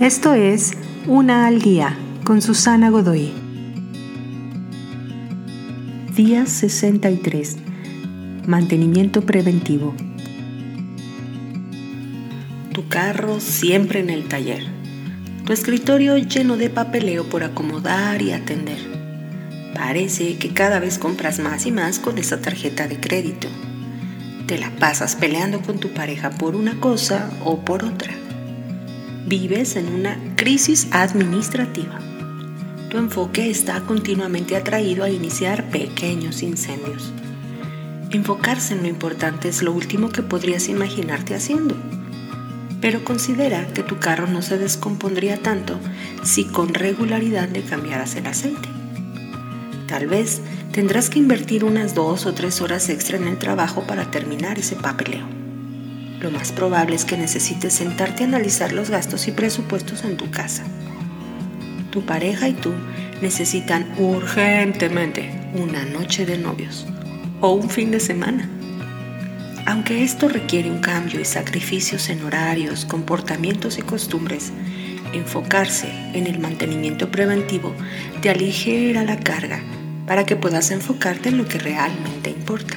Esto es Una al Día con Susana Godoy. Día 63. Mantenimiento preventivo. Tu carro siempre en el taller. Tu escritorio lleno de papeleo por acomodar y atender. Parece que cada vez compras más y más con esa tarjeta de crédito. Te la pasas peleando con tu pareja por una cosa o por otra vives en una crisis administrativa. Tu enfoque está continuamente atraído a iniciar pequeños incendios. Enfocarse en lo importante es lo último que podrías imaginarte haciendo. Pero considera que tu carro no se descompondría tanto si con regularidad le cambiaras el aceite. Tal vez tendrás que invertir unas dos o tres horas extra en el trabajo para terminar ese papeleo lo más probable es que necesites sentarte a analizar los gastos y presupuestos en tu casa. Tu pareja y tú necesitan urgentemente una noche de novios o un fin de semana. Aunque esto requiere un cambio y sacrificios en horarios, comportamientos y costumbres, enfocarse en el mantenimiento preventivo te aligera la carga para que puedas enfocarte en lo que realmente importa.